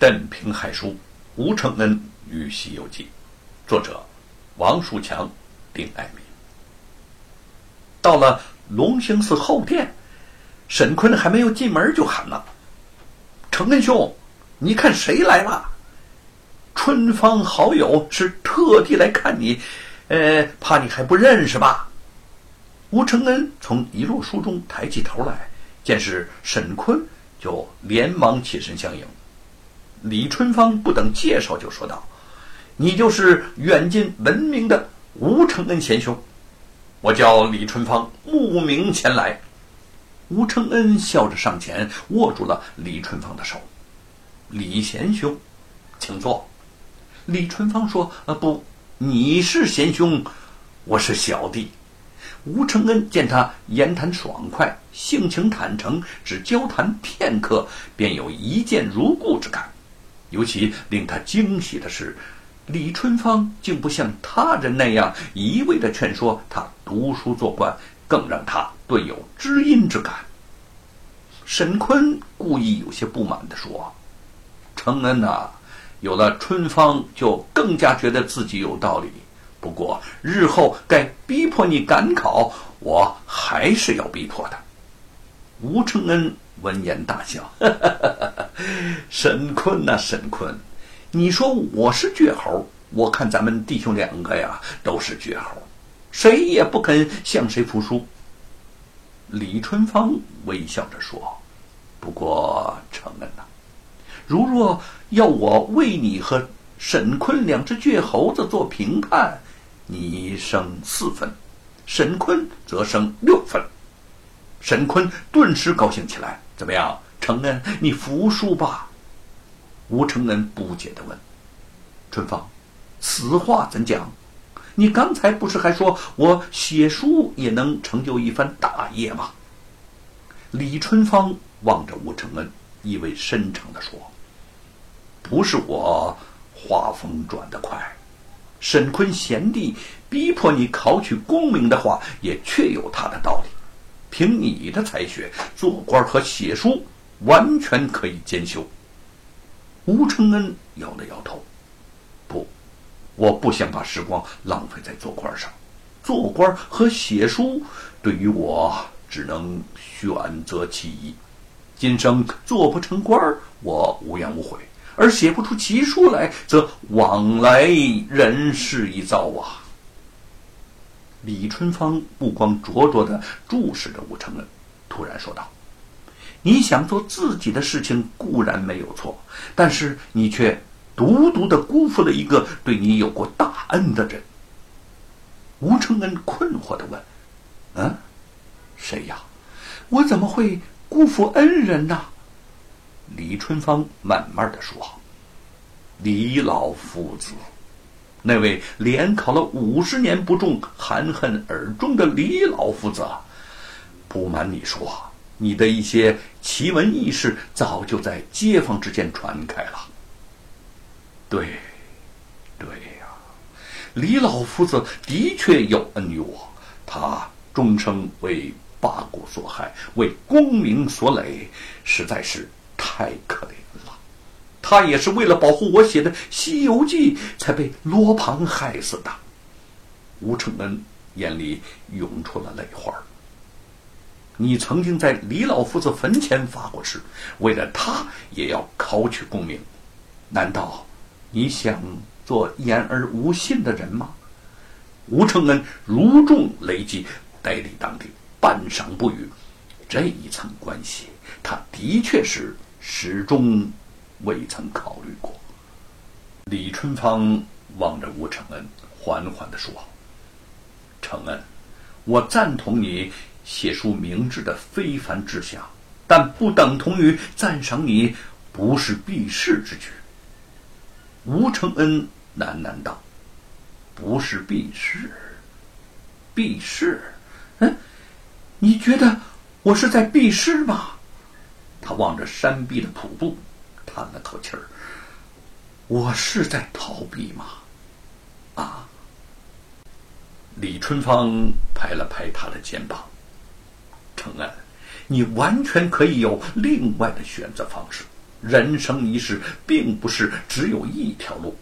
邓平海书》吴承恩与《西游记》，作者王树强、丁爱民。到了龙兴寺后殿，沈坤还没有进门就喊了：“承恩兄，你看谁来了？春芳好友是特地来看你，呃，怕你还不认识吧？”吴承恩从一摞书中抬起头来，见是沈坤，就连忙起身相迎。李春芳不等介绍，就说道：“你就是远近闻名的吴承恩贤兄，我叫李春芳，慕名前来。”吴承恩笑着上前握住了李春芳的手：“李贤兄，请坐。”李春芳说：“呃，不，你是贤兄，我是小弟。”吴承恩见他言谈爽快，性情坦诚，只交谈片刻，便有一见如故之感。尤其令他惊喜的是，李春芳竟不像他人那样一味的劝说他读书做官，更让他顿有知音之感。沈坤故意有些不满地说：“承恩呐，有了春芳，就更加觉得自己有道理。”不过，日后该逼迫你赶考，我还是要逼迫的。吴承恩闻言大笑：“ 沈坤呐，沈坤，你说我是倔猴，我看咱们弟兄两个呀都是倔猴，谁也不肯向谁服输。”李春芳微笑着说：“不过，承恩呐，如若要我为你和沈坤两只倔猴子做评判。”你升四分，沈坤则升六分。沈坤顿时高兴起来。怎么样，承恩，你服输吧？吴承恩不解地问：“春芳，此话怎讲？你刚才不是还说我写书也能成就一番大业吗？”李春芳望着吴承恩，意味深长地说：“不是我画风转得快。”沈坤贤弟逼迫你考取功名的话，也确有他的道理。凭你的才学，做官和写书完全可以兼修。吴承恩摇了摇头：“不，我不想把时光浪费在做官上。做官和写书对于我，只能选择其一。今生做不成官，我无怨无悔。”而写不出奇书来，则往来人世一遭啊！李春芳目光灼灼的注视着吴承恩，突然说道：“你想做自己的事情固然没有错，但是你却独独的辜负了一个对你有过大恩的人。”吴承恩困惑的问：“嗯，谁呀？我怎么会辜负恩人呢？”李春芳慢慢的说：“李老夫子，那位连考了五十年不中、含恨而终的李老夫子，不瞒你说，你的一些奇闻异事早就在街坊之间传开了。对，对呀，李老夫子的确有恩于我，他终生为八股所害，为功名所累，实在是。”太可怜了，他也是为了保护我写的《西游记》才被罗庞害死的。吴承恩眼里涌出了泪花。你曾经在李老夫子坟前发过誓，为了他也要考取功名，难道你想做言而无信的人吗？吴承恩如中雷击，呆立当地，半晌不语。这一层关系，他的确是。始终未曾考虑过。李春芳望着吴承恩，缓缓地说：“承恩，我赞同你写出明智的非凡志向，但不等同于赞赏你不是避世之举。”吴承恩喃喃道：“不是避世，避世？嗯，你觉得我是在避世吗？”他望着山壁的瀑布，叹了口气儿：“我是在逃避吗？”啊！李春芳拍了拍他的肩膀：“承恩，你完全可以有另外的选择方式。人生一世，并不是只有一条路。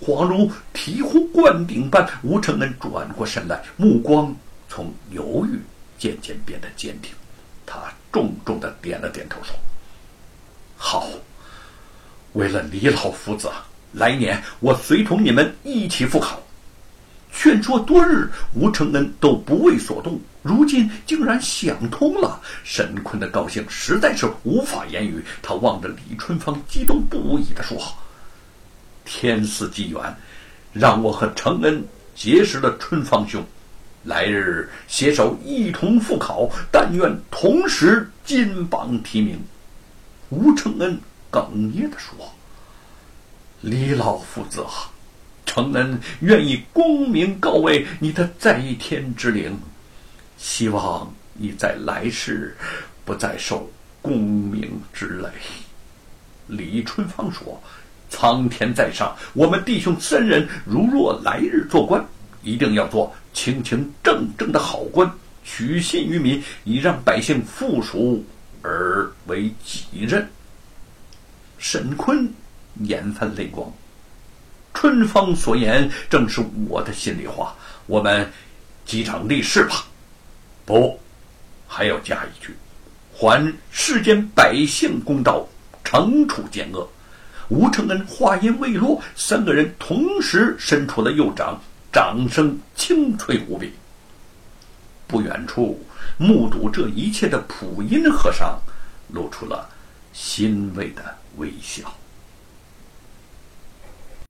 恍如醍醐灌顶般，吴承恩转过身来，目光从犹豫渐渐变得坚定。他重重的点了点头，说：“好，为了李老夫子，来年我随同你们一起赴考。”劝说多日，吴承恩都不为所动，如今竟然想通了。沈坤的高兴实在是无法言语。他望着李春芳，激动不已的说：“天赐机缘，让我和承恩结识了春芳兄，来日携手一同赴考，但愿同时金榜题名。”吴承恩哽咽的说：“李老夫子啊！”承恩愿意功名告慰你的在天之灵，希望你在来世不再受功名之累。李春芳说：“苍天在上，我们弟兄三人如若来日做官，一定要做清清正正的好官，取信于民，以让百姓附属而为己任。”沈坤眼泛泪光。春芳所言正是我的心里话，我们机场立誓吧。不，还要加一句，还世间百姓公道，惩处奸恶。吴承恩话音未落，三个人同时伸出了右掌，掌声清脆无比。不远处目睹这一切的普音和尚露出了欣慰的微笑。